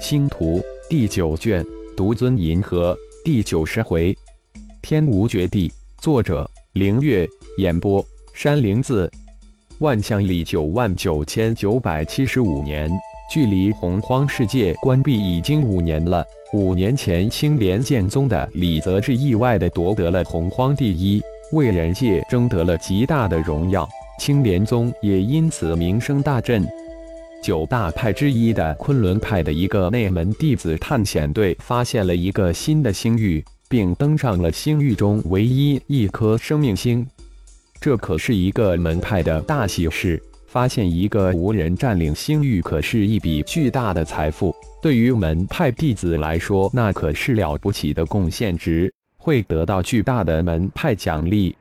星图第九卷，独尊银河第九十回，天无绝地。作者：凌月。演播：山灵子。万象里九万九千九百七十五年，距离洪荒世界关闭已经五年了。五年前，青莲剑宗的李泽志意外的夺得了洪荒第一，为人界争得了极大的荣耀。青莲宗也因此名声大振。九大派之一的昆仑派的一个内门弟子探险队发现了一个新的星域，并登上了星域中唯一一颗生命星。这可是一个门派的大喜事。发现一个无人占领星域，可是一笔巨大的财富。对于门派弟子来说，那可是了不起的贡献值，会得到巨大的门派奖励。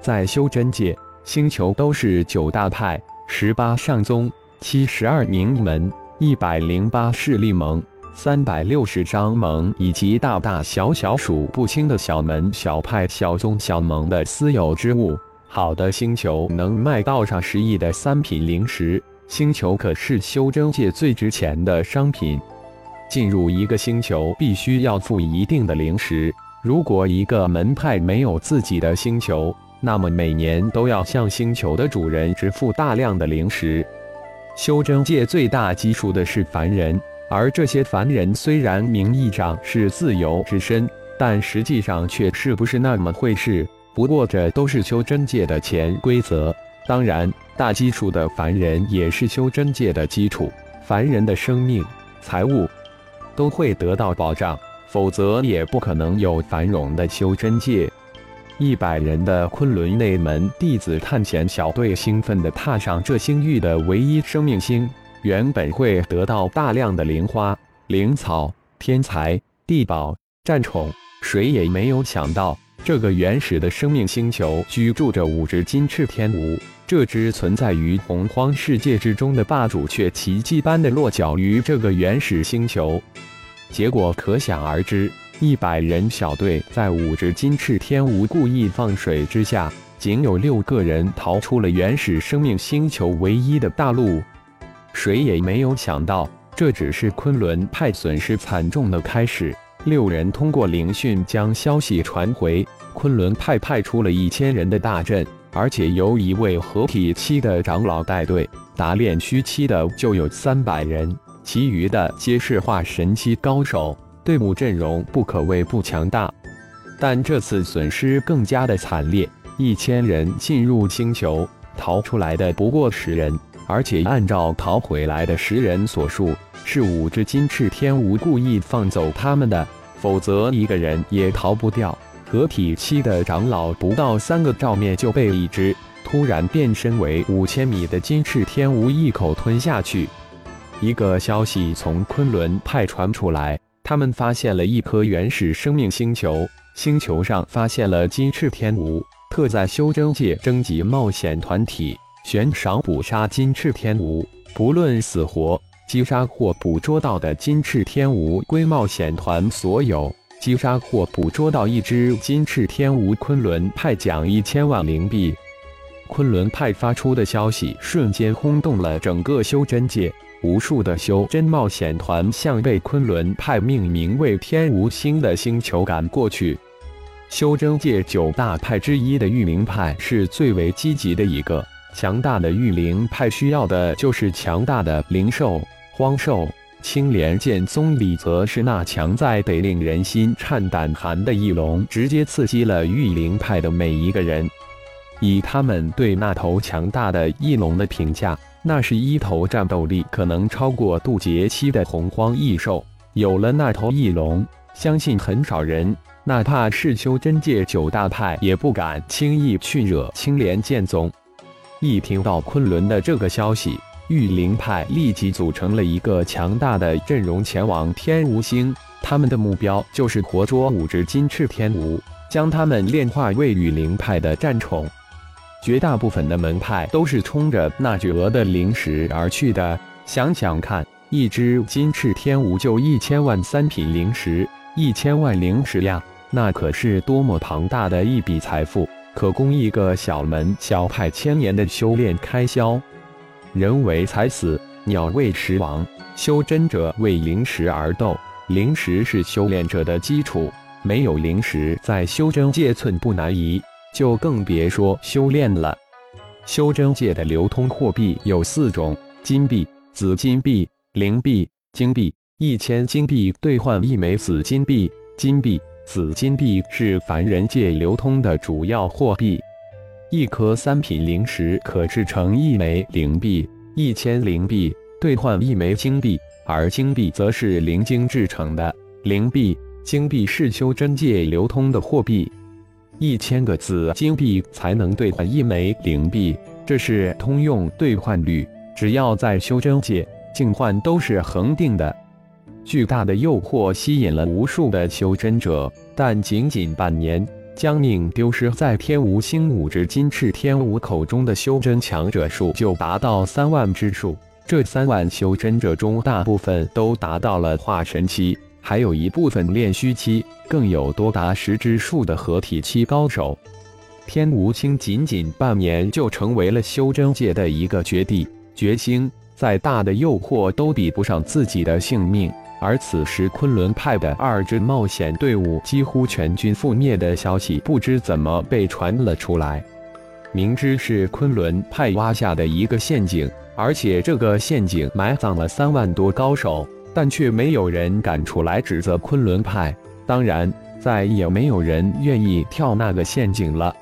在修真界，星球都是九大派、十八上宗。七十二名门，一百零八势力盟，三百六十张盟，以及大大小小数不清的小门、小派、小宗、小盟的私有之物。好的星球能卖到上十亿的三品灵石，星球可是修真界最值钱的商品。进入一个星球必须要付一定的灵石，如果一个门派没有自己的星球，那么每年都要向星球的主人支付大量的灵石。修真界最大基数的是凡人，而这些凡人虽然名义上是自由之身，但实际上却是不是那么回事。不过这都是修真界的潜规则。当然，大基数的凡人也是修真界的基础。凡人的生命、财物都会得到保障，否则也不可能有繁荣的修真界。一百人的昆仑内门弟子探险小队兴奋地踏上这星域的唯一生命星，原本会得到大量的灵花、灵草、天才、地宝、战宠，谁也没有想到，这个原始的生命星球居住着五只金翅天蜈。这只存在于洪荒世界之中的霸主，却奇迹般的落脚于这个原始星球，结果可想而知。一百人小队在五只金翅天蜈故意放水之下，仅有六个人逃出了原始生命星球唯一的大陆。谁也没有想到，这只是昆仑派损失惨重的开始。六人通过灵讯将消息传回昆仑派，派出了一千人的大阵，而且由一位合体期的长老带队，打炼虚期的就有三百人，其余的皆是化神期高手。队伍阵容不可谓不强大，但这次损失更加的惨烈。一千人进入星球，逃出来的不过十人，而且按照逃回来的十人所述，是五只金翅天蜈故意放走他们的，否则一个人也逃不掉。合体期的长老不到三个照面就被一只突然变身为五千米的金翅天蜈一口吞下去。一个消息从昆仑派传出来。他们发现了一颗原始生命星球，星球上发现了金翅天蜈，特在修真界征集冒险团体，悬赏捕杀金翅天蜈，不论死活，击杀或捕捉到的金翅天蜈归冒险团所有。击杀或捕捉到一只金翅天蜈，昆仑派奖一千万灵币。昆仑派发出的消息瞬间轰动了整个修真界。无数的修真冒险团向被昆仑派命名为天无星的星球赶过去。修真界九大派之一的御灵派是最为积极的一个。强大的御灵派需要的就是强大的灵兽、荒兽。青莲剑宗里则是那强在得令人心颤胆寒的翼龙，直接刺激了御灵派的每一个人。以他们对那头强大的翼龙的评价。那是一头战斗力可能超过渡劫期的洪荒异兽。有了那头翼龙，相信很少人，哪怕是修真界九大派，也不敢轻易去惹青莲剑宗。一听到昆仑的这个消息，御灵派立即组成了一个强大的阵容前往天无星。他们的目标就是活捉五只金翅天蜈，将他们炼化为御灵派的战宠。绝大部分的门派都是冲着那巨额的灵石而去的。想想看，一只金翅天蜈就一千万三品灵石，一千万灵石呀，那可是多么庞大的一笔财富，可供一个小门小派千年的修炼开销。人为财死，鸟为食亡，修真者为灵石而斗。灵石是修炼者的基础，没有灵石，在修真界寸步难移，就更别说修炼了。修真界的流通货币有四种：金币、紫金币、灵币、金币。一千金币兑换一枚紫金币，金币、紫金币是凡人界流通的主要货币。一颗三品灵石可制成一枚灵币，一千灵币兑换一枚金币，而金币则是灵晶制成的。灵币、金币是修真界流通的货币。一千个紫金币才能兑换一枚灵币，这是通用兑换率，只要在修真界净换都是恒定的。巨大的诱惑吸引了无数的修真者，但仅仅半年，将命丢失在天无星五之金翅天无口中的修真强者数就达到三万之数。这三万修真者中，大部分都达到了化神期，还有一部分炼虚期，更有多达十之数的合体期高手。天无清仅仅半年就成为了修真界的一个绝地绝星，再大的诱惑都比不上自己的性命。而此时，昆仑派的二支冒险队伍几乎全军覆灭的消息，不知怎么被传了出来。明知是昆仑派挖下的一个陷阱，而且这个陷阱埋葬了三万多高手，但却没有人敢出来指责昆仑派。当然，再也没有人愿意跳那个陷阱了。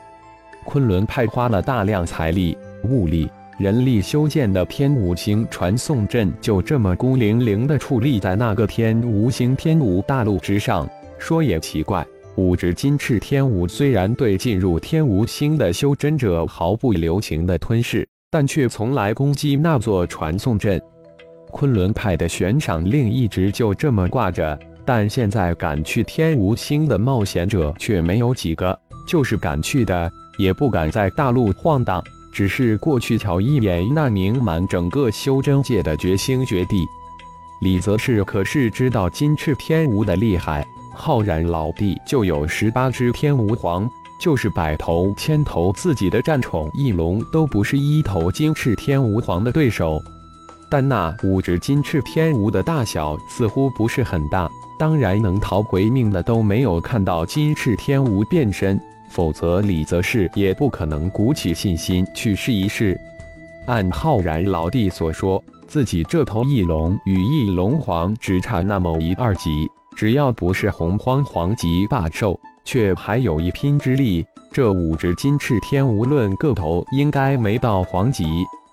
昆仑派花了大量财力、物力。人力修建的天五星传送阵就这么孤零零地矗立在那个天无星天无大陆之上。说也奇怪，五指金翅天无虽然对进入天无星的修真者毫不留情地吞噬，但却从来攻击那座传送阵。昆仑派的悬赏令一直就这么挂着，但现在敢去天无星的冒险者却没有几个，就是敢去的，也不敢在大陆晃荡。只是过去瞧一眼那名满整个修真界的绝星绝地，李泽是可是知道金翅天蜈的厉害。浩然老弟就有十八只天蜈皇，就是百头千头自己的战宠翼龙都不是一头金翅天蜈皇的对手。但那五只金翅天蜈的大小似乎不是很大，当然能逃回命的都没有看到金翅天蜈变身。否则，李则是也不可能鼓起信心去试一试。按浩然老弟所说，自己这头翼龙与翼龙皇只差那么一二级，只要不是洪荒皇级霸兽，却还有一拼之力。这五只金翅天无论个头应该没到皇级，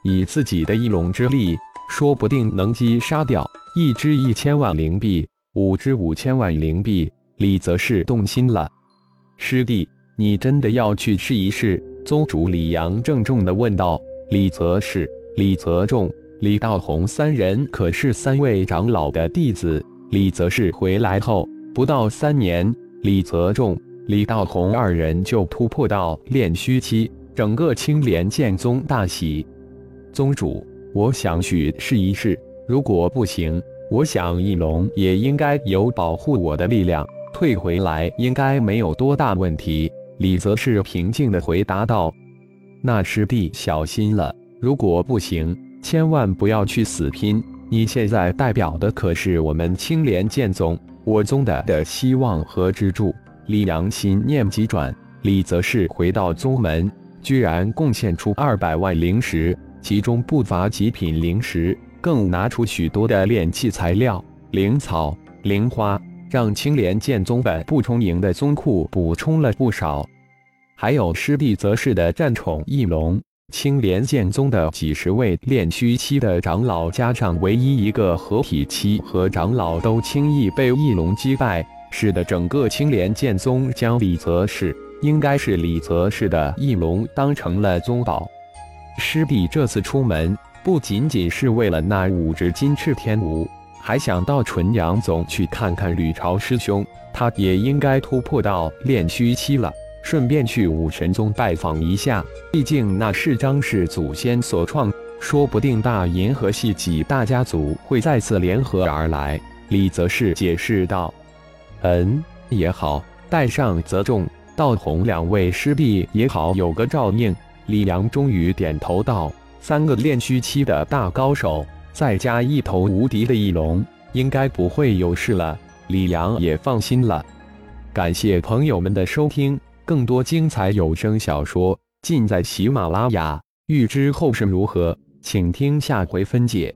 以自己的翼龙之力，说不定能击杀掉一只一千万灵币，五只五千万灵币。李则是动心了，师弟。你真的要去试一试？宗主李阳郑重地问道。李则是、李泽仲、李道宏三人可是三位长老的弟子。李则是回来后不到三年，李泽仲、李道宏二人就突破到炼虚期，整个青莲剑宗大喜。宗主，我想去试一试，如果不行，我想翼龙也应该有保护我的力量，退回来应该没有多大问题。李则是平静地回答道：“那师弟小心了，如果不行，千万不要去死拼。你现在代表的可是我们青莲剑宗，我宗的的希望和支柱。”李阳心念急转，李则是回到宗门，居然贡献出二百万灵石，其中不乏极品灵石，更拿出许多的炼器材料、灵草、灵花。让青莲剑宗本不充盈的宗库补充了不少，还有师弟则是的战宠翼龙。青莲剑宗的几十位炼虚期的长老，加上唯一一个合体期和长老，都轻易被翼龙击败，使得整个青莲剑宗将李泽氏，应该是李泽氏的翼龙当成了宗宝。师弟这次出门，不仅仅是为了那五只金翅天蜈。还想到纯阳宗去看看吕朝师兄，他也应该突破到炼虚期了。顺便去武神宗拜访一下，毕竟那是张氏祖先所创，说不定大银河系几大家族会再次联合而来。李则是解释道：“嗯，也好，带上泽仲、道宏两位师弟也好，有个照应。”李阳终于点头道：“三个练虚期的大高手。”再加一头无敌的翼龙，应该不会有事了。李阳也放心了。感谢朋友们的收听，更多精彩有声小说尽在喜马拉雅。欲知后事如何，请听下回分解。